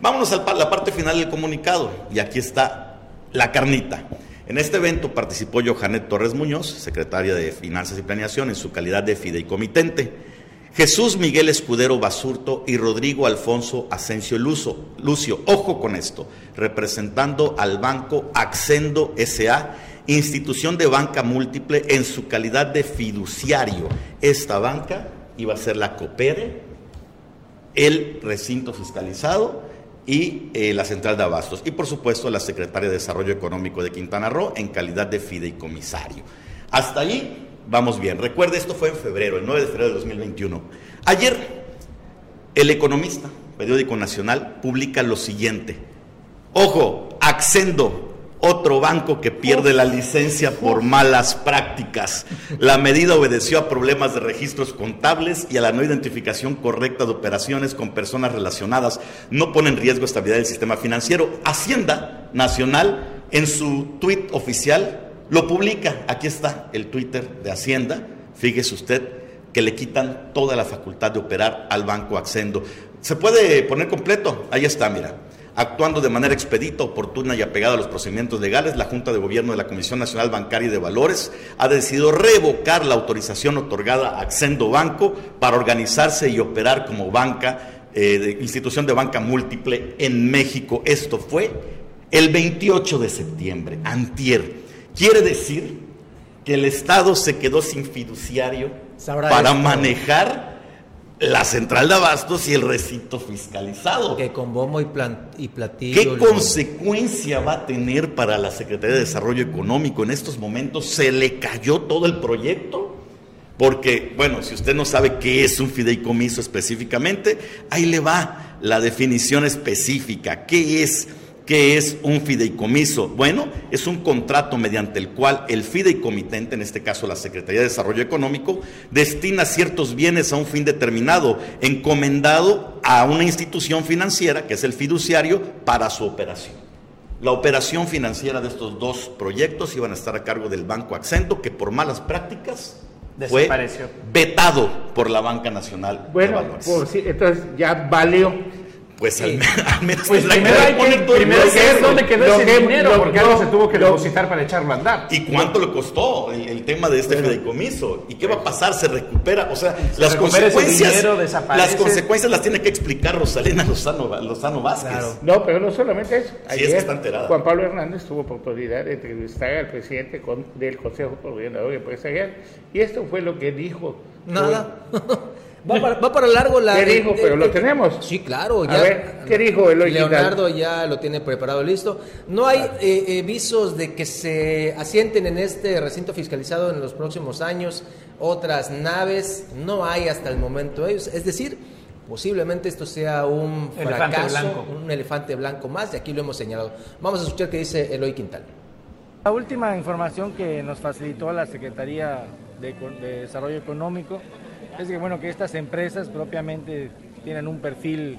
Vámonos a la parte final del comunicado y aquí está la carnita. En este evento participó Johanet Torres Muñoz, secretaria de Finanzas y Planeación, en su calidad de fideicomitente. Jesús Miguel Escudero Basurto y Rodrigo Alfonso Asensio Lucio. Ojo con esto, representando al banco Accendo SA institución de banca múltiple en su calidad de fiduciario. Esta banca iba a ser la COPERE, el recinto fiscalizado y eh, la central de abastos. Y por supuesto la secretaria de Desarrollo Económico de Quintana Roo en calidad de fideicomisario. Hasta ahí vamos bien. Recuerde, esto fue en febrero, el 9 de febrero de 2021. Ayer, el economista, periódico nacional, publica lo siguiente. Ojo, Accendo, otro banco que pierde la licencia por malas prácticas. La medida obedeció a problemas de registros contables y a la no identificación correcta de operaciones con personas relacionadas. No pone en riesgo estabilidad del sistema financiero. Hacienda Nacional, en su tuit oficial, lo publica. Aquí está el Twitter de Hacienda. Fíjese usted que le quitan toda la facultad de operar al banco Accendo. ¿Se puede poner completo? Ahí está, mira. Actuando de manera expedita, oportuna y apegada a los procedimientos legales, la Junta de Gobierno de la Comisión Nacional Bancaria y de Valores ha decidido revocar la autorización otorgada a Accendo Banco para organizarse y operar como banca, eh, de- institución de banca múltiple en México. Esto fue el 28 de septiembre, antier. Quiere decir que el Estado se quedó sin fiduciario Sabrá para esto. manejar la central de abastos y el recinto fiscalizado. Que con bombo y, plan- y platillo. ¿Qué lo- consecuencia va a tener para la Secretaría de Desarrollo Económico en estos momentos? ¿Se le cayó todo el proyecto? Porque, bueno, si usted no sabe qué es un fideicomiso específicamente, ahí le va la definición específica. ¿Qué es? ¿Qué es un fideicomiso? Bueno, es un contrato mediante el cual el fideicomitente, en este caso la Secretaría de Desarrollo Económico, destina ciertos bienes a un fin determinado, encomendado a una institución financiera, que es el fiduciario, para su operación. La operación financiera de estos dos proyectos iban a estar a cargo del Banco Accento, que por malas prácticas fue vetado por la Banca Nacional de Bueno, Valores. por si- entonces ya valió. Pues al, al menos Pues primero hay que, poner todo el primero que ver proceso. dónde quedó Lo ese que- dinero, lo- porque lo- algo se tuvo que lo- depositar para echarlo a andar. ¿Y cuánto le costó el, el tema de este fideicomiso? ¿Y qué va a pasar? ¿Se recupera? O sea, las consecuencias, dinero, desaparece. las consecuencias las tiene que explicar Rosalena Lozano, Lozano Vázquez. Claro. No, pero no solamente eso. Sí, es que está enterada. Juan Pablo Hernández tuvo oportunidad de entrevistar al presidente con- del Consejo Coordinador Empresarial y esto fue lo que dijo. Nada. va, para, va para largo la. ¿Qué dijo? Pero lo tenemos. Sí, claro. A Ya, ver, ¿qué dijo Eloy Quintal? Leonardo ya lo tiene preparado listo. No hay eh, eh, visos de que se asienten en este recinto fiscalizado en los próximos años otras naves. No hay hasta el momento ellos. Es decir, posiblemente esto sea un Elefante fracaso, blanco. un elefante blanco más, y aquí lo hemos señalado. Vamos a escuchar qué dice Eloy Quintal. La última información que nos facilitó la Secretaría de Desarrollo Económico es que, bueno, que estas empresas propiamente tienen un perfil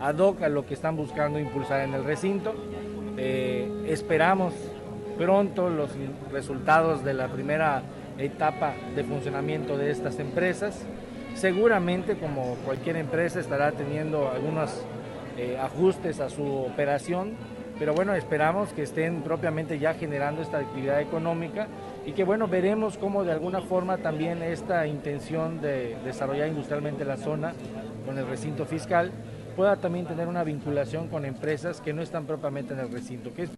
ad hoc a lo que están buscando impulsar en el recinto. Eh, esperamos pronto los resultados de la primera etapa de funcionamiento de estas empresas. Seguramente, como cualquier empresa, estará teniendo algunos eh, ajustes a su operación, pero bueno, esperamos que estén propiamente ya generando esta actividad económica y que bueno, veremos cómo de alguna forma también esta intención de desarrollar industrialmente la zona con el recinto fiscal pueda también tener una vinculación con empresas que no están propiamente en el recinto, que es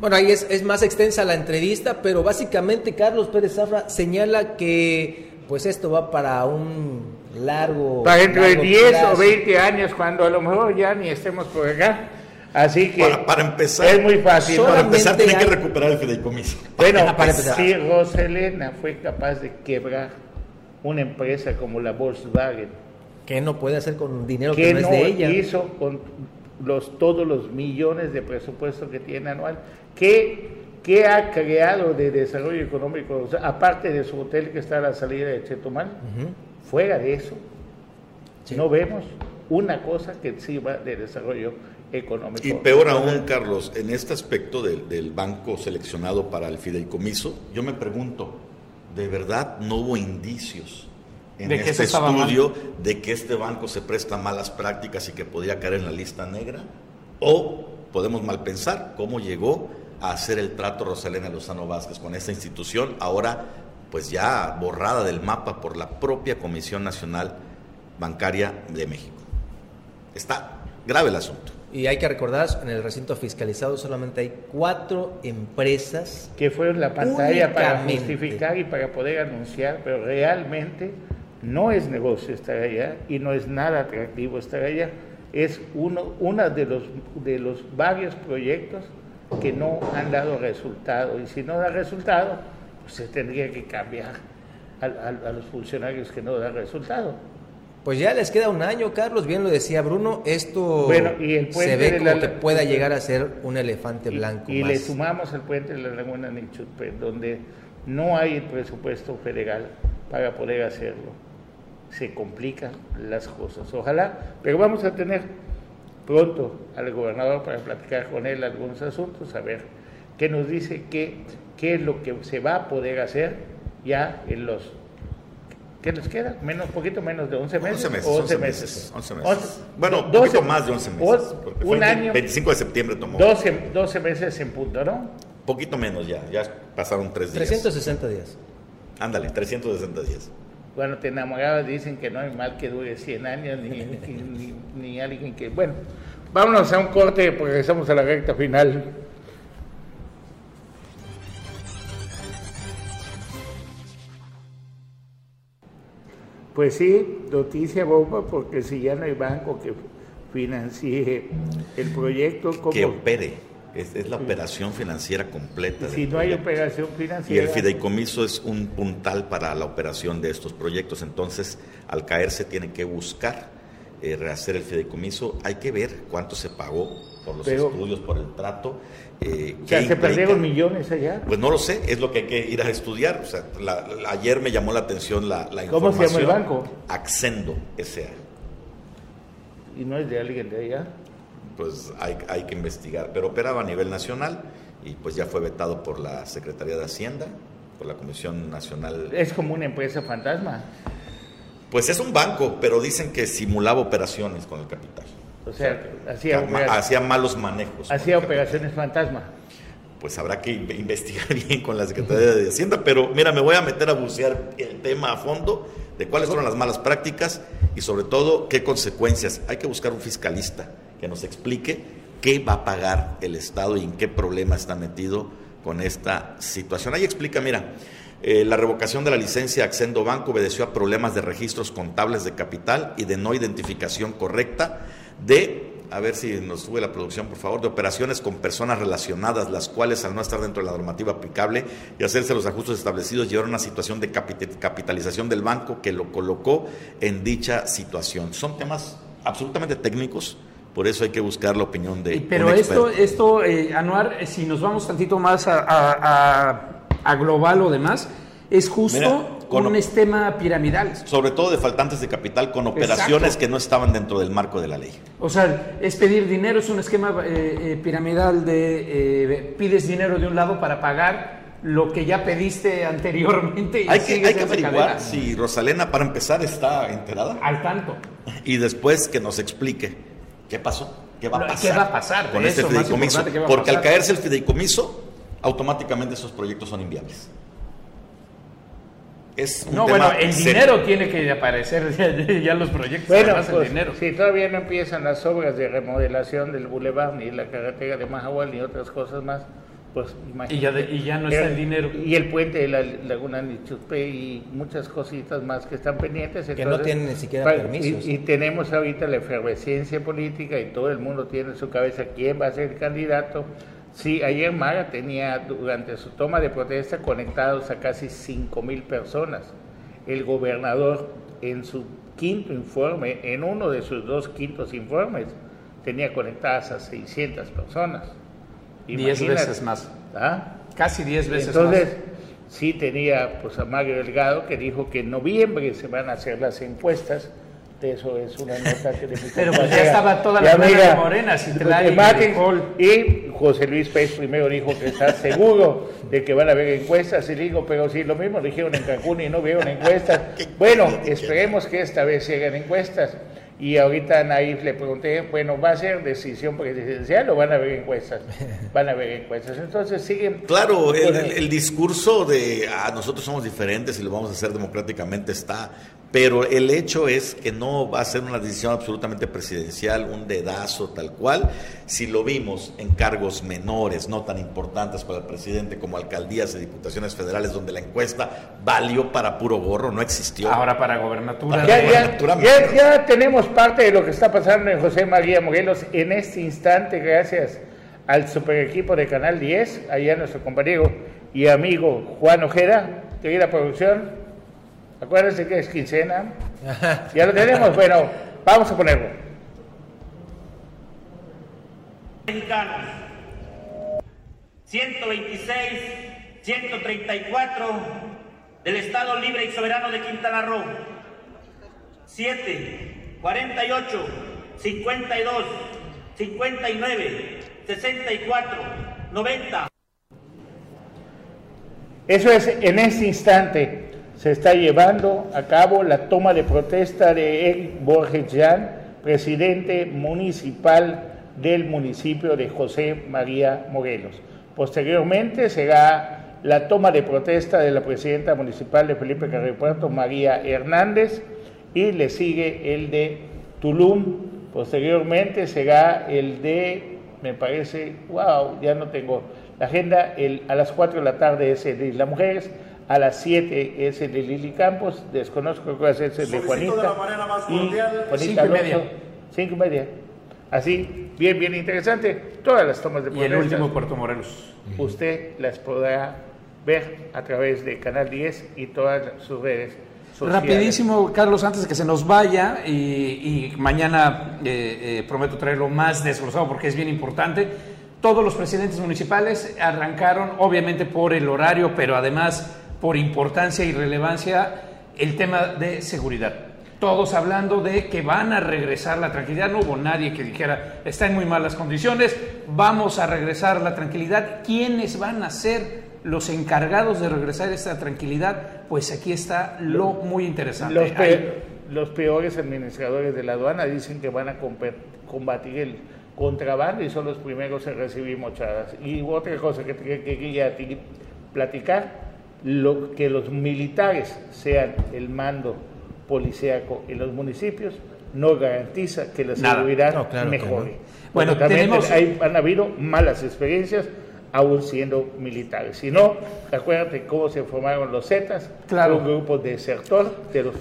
Bueno, ahí es, es más extensa la entrevista, pero básicamente Carlos Pérez Zafra señala que pues esto va para un largo... Para dentro de largo 10 plazo. o 20 años, cuando a lo mejor ya ni estemos por acá. Así que Para, para empezar, es muy fácil. para empezar tienen que recuperar el fideicomiso. Bueno, Para empezar. si Roselena fue capaz de quebrar una empresa como la Volkswagen, Que no puede hacer con dinero que no es no de ella. hizo con los, todos los millones de presupuesto que tiene anual, ¿qué, qué ha creado de desarrollo económico? O sea, aparte de su hotel que está a la salida de Chetumal, fuera de eso, Sí. no vemos una cosa que sirva de desarrollo económico. Y peor aún, Carlos, en este aspecto del, del banco seleccionado para el fideicomiso, yo me pregunto, ¿de verdad no hubo indicios en De este estudio de que este banco se presta malas prácticas y que podía caer en la lista negra? ¿O podemos mal pensar cómo llegó a hacer el trato Rosalena Lozano Vázquez con esta institución, ahora pues ya borrada del mapa por la propia Comisión Nacional Bancaria de México? Está grave el asunto. Y hay que recordar, en el recinto fiscalizado solamente hay cuatro empresas. que fueron la pantalla para justificar y para poder anunciar, pero realmente no es negocio estar allá y no es nada atractivo estar allá. Es uno una de los, de los varios proyectos que no han dado resultado y si no da resultado, pues se tendría que cambiar a, a- a los funcionarios que no dan resultado. Pues ya les queda un año, Carlos, bien lo decía Bruno, esto Bueno, y el se ve como la- que pueda llegar a ser un elefante blanco Y, más. le sumamos el puente de la Laguna Nichupé, donde no hay el presupuesto federal para poder hacerlo. Se complican las cosas. Ojalá, pero vamos a tener pronto al gobernador para platicar con él algunos asuntos, a ver qué nos dice, qué, qué es lo que se va a poder hacer ya en los ¿Qué les queda? Menos, poquito menos de 11 meses. 11 meses. o 11 meses. meses. 11 meses. Once- Bueno, un 12 poquito más de 11 meses. Un año. 25 de septiembre tomó. 12, 12 meses en punto, ¿no? Poquito menos ya. Ya pasaron 3 días. 360 días. Ándale, 360 días. Cuando te enamorabas dicen que no hay mal que dure 100 años, ni, ni, ni- ni alguien que... Bueno, vámonos a un corte porque regresamos a la recta final. Pues sí, noticia bomba, porque si ya no hay banco que financie el proyecto, ¿cómo? Que opere. Es, es la operación financiera completa. Si no hay operación Y financiera... el fideicomiso es un puntal para la operación de estos proyectos. Entonces, al caerse, tiene que buscar eh, rehacer el fideicomiso. Hay que ver cuánto se pagó por los Pero- estudios, por el trato. Eh, O sea, qué se perdieron millones allá. Pues no lo sé, es lo que hay que ir a estudiar. O sea, la- la- ayer me llamó la atención la, la ¿Cómo se llama el información. banco? Accendo S.A. Y no es de alguien de allá. Pues hay, hay que investigar. Pero operaba a nivel nacional y pues ya fue vetado por la Secretaría de Hacienda, por la Comisión Nacional. Es como una empresa fantasma. Pues es un banco, pero dicen que simulaba operaciones con el capital. O sea, hacía, hacía malos manejos. hacía operaciones fantasma. Pues habrá que in- investigar bien con la Secretaría de Hacienda, pero mira, me voy a meter a bucear el tema a fondo de cuáles fueron las malas prácticas y sobre todo qué consecuencias. Hay que buscar un fiscalista que nos explique qué va a pagar el Estado y en qué problema está metido con esta situación. Ahí explica, mira, eh, la revocación de la licencia Accendo Banco obedeció a problemas de registros contables de capital y de no identificación correcta de, a ver si nos sube la producción, por favor, de operaciones con personas relacionadas, las cuales al no estar dentro de la normativa aplicable y hacerse los ajustes establecidos, llevaron a una situación de capit- capitalización del banco que lo colocó en dicha situación. Son temas absolutamente técnicos, por eso hay que buscar la opinión de Pero un esto, esto eh, Anuar, eh, si nos vamos tantito más a, a- a- a global o demás, es justo Mira, con- un esquema piramidal. sobre todo de faltantes de capital con operaciones Exacto. que no estaban dentro del marco de la ley. O sea, es pedir dinero, es un esquema eh, eh, piramidal de eh, pides dinero de un lado para pagar lo que ya pediste anteriormente. Y Hay que, hay que averiguar cadena. si Rosalena, para empezar, está enterada Al tanto. y después que nos explique qué pasó, qué va a No, ¿qué pasar, va a pasar? con De este fideicomiso. importante, ¿qué va a Porque al caerse el fideicomiso, automáticamente esos proyectos son inviables. Es un No, tema bueno, el serio. dinero tiene que aparecer ya, ya los proyectos. Bueno, además el pues, dinero. si todavía no empiezan las obras de remodelación del bulevar, ni la carretera de Mahahual, ni otras cosas más, pues imagínate. Y ya de- y ya no está el dinero. Y el puente de la Laguna Nichupé y muchas cositas más que están pendientes. Que no tienen ni siquiera pa- permisos. Y, y tenemos ahorita la efervescencia política y todo el mundo tiene en su cabeza quién va a ser el candidato. Sí, ayer Mara tenía durante su toma de protesta conectados a casi 5 mil personas. El gobernador en su quinto informe, en uno de sus dos quintos informes, tenía conectadas a 600 personas. Diez Imagínate. veces más. ¿Ah? Casi 10 veces Entonces, más. sí tenía pues a Mario Delgado que dijo que en noviembre se van a hacer las encuestas. Eso es una nota que mi Pero pues ya estaba toda y la amiga de Morena, Citlali, de Martins. Nicole. Y José Luis Pérez primero dijo que está seguro de que van a haber encuestas. Y le digo, pero si lo mismo lo dijeron en Cancún y no vieron encuestas. Bueno, esperemos que esta vez se hagan encuestas. Y ahorita a Naif le pregunté, bueno, ¿va a ser decisión presidencial o van a haber encuestas? Van a haber encuestas. Entonces siguen... Claro, el, el- el discurso de ah, nosotros somos diferentes y lo vamos a hacer democráticamente está, pero el hecho es que no va a ser una decisión absolutamente presidencial, un dedazo tal cual. Si lo vimos en cargos menores, no tan importantes para el presidente como alcaldías y diputaciones federales, donde la encuesta valió para puro gorro, no existió. Ahora para gobernatura. Ya, tenemos parte de lo que está pasando en José María Morelos en este instante, gracias al super equipo de Canal 10, allá nuestro compañero y amigo Juan Ojeda, querida producción. Acuérdense que es quincena. Ya lo tenemos, bueno, vamos a ponerlo. mexicanos. 126, 134 del Estado Libre y Soberano de Quintana Roo. 7, 48, 52, 59, 64, 90. Eso es en este instante. Se está llevando a cabo la toma de protesta de Eric Borges Jan, presidente municipal del municipio de José María Morelos. Posteriormente será la toma de protesta de la presidenta municipal de Felipe Carrillo Puerto, María Hernández, y le sigue el de Tulum. Posteriormente será el de, me parece, wow, ya no tengo la agenda, el, a las 4 de la tarde es el de Isla Mujeres, a las 7 es el de Lili Campos, desconozco cuál es el de Juanita. la manera más y cordial. Juanita Cinco y media. Alonso, cinco y media. Así, bien, bien interesante. Todas las tomas de Y el último Puerto Morelos. Usted las podrá ver a través de Canal 10 y todas sus redes sociales. Rapidísimo, Carlos, antes de que se nos vaya, y, y mañana eh, eh, prometo traerlo más desglosado porque es bien importante. Todos los presidentes municipales arrancaron, obviamente por el horario, pero además por importancia y relevancia, el tema de seguridad. Todos hablando de que van a regresar la tranquilidad. No hubo nadie que dijera, está en muy malas condiciones, vamos a regresar la tranquilidad. ¿Quiénes van a ser los encargados de regresar esta tranquilidad? Pues aquí está lo muy interesante. Los, pe- los peores administradores de la aduana dicen que van a combatir el contrabando y son los primeros en recibir mochadas. Y otra cosa que, que- que quería ti- platicar, lo, que los militares sean el mando policíaco en los municipios no garantiza que la seguridad No, claro mejore. no. Bueno, tenemos- hay- han habido malas experiencias aún siendo militares. Si no, acuérdate cómo se formaron los Zetas, Claro. un grupo desertor de los,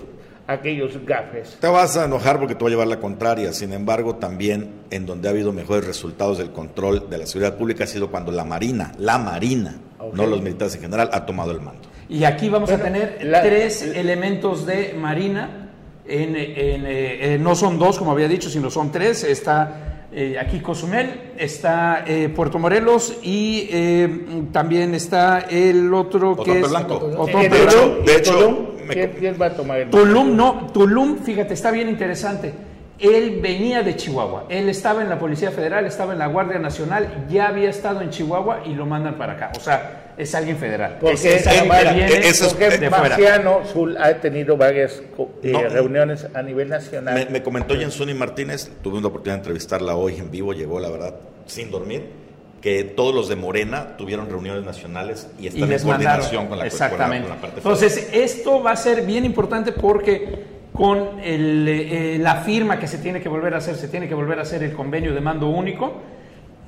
aquellos gafes. Te vas a enojar porque te va a llevar la contraria. Sin embargo, también en donde ha habido mejores resultados del control de la seguridad pública ha sido cuando la Marina, la Marina, no los militares en general, ha tomado el mando. Y aquí vamos a tener la- tres elementos de Marina. En, en, eh, eh, no son dos, como había dicho, sino son tres. Está eh, aquí Cozumel, está eh, Puerto Morelos y eh, también está el otro que Otompe es Blanco. Otompe de Blanco. hecho- de hecho, me- ¿quién, quién va a tomar el Tulum no, Tulum, fíjate, está bien interesante. Él venía de Chihuahua, él estaba en la Policía Federal, estaba en la Guardia Nacional, ya había estado en Chihuahua y lo mandan para acá. O sea, es alguien federal. Porque es, es eh, alguien que viene eso es- Porque de fuera. Marciano Zul ha tenido varias eh, No. reuniones a nivel nacional. Me, me comentó Jensuni Martínez, tuve una oportunidad de entrevistarla hoy en vivo, llegó la verdad sin dormir, que todos los de Morena tuvieron reuniones nacionales y y están en coordinación mandaron. con la, con la- Exactamente. con la parte Entonces, esto va a ser bien importante porque con el, eh, la firma que se tiene que volver a hacer, se tiene que volver a hacer el convenio de mando único.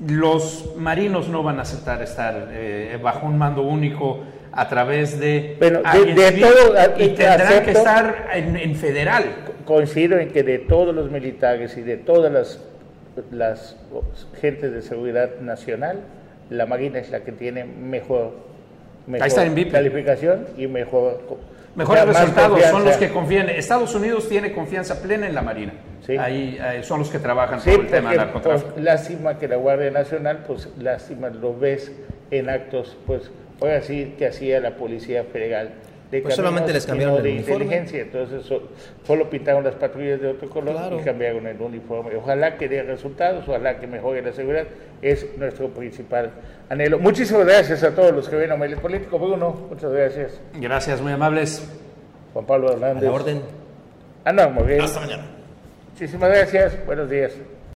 Los marinos no van a aceptar estar eh, bajo un mando único a través de Bueno, de- todo, y tendrán que estar en, en federal. Coincido en que de todos los militares y de todas las, las gentes de seguridad nacional, la Marina es la que tiene mejor, mejor está en VIP. calificación y mejor... Mejores resultados son los que confían. Estados Unidos tiene confianza plena en la Marina. Sí. Ahí, ahí son los que trabajan Sí, por el tema del porque, narcotráfico. pues, lástima que la Guardia Nacional, pues lástima lo ves en actos, pues ahora sí que hacía la Policía Federal. De Pues caminos solamente les cambiaron de el uniforme. inteligencia, entonces so- solo pintaron las patrullas de otro color Claro. y cambiaron el uniforme. Ojalá que dé resultados, ojalá que mejore la seguridad, es nuestro principal anhelo. Muchísimas gracias a todos los que ven a Medios Político. Bruno, muchas gracias. Gracias, muy amables. Juan Pablo A Hernández. la orden. Ana Morel. Hasta mañana. Muchísimas gracias. Buenos días.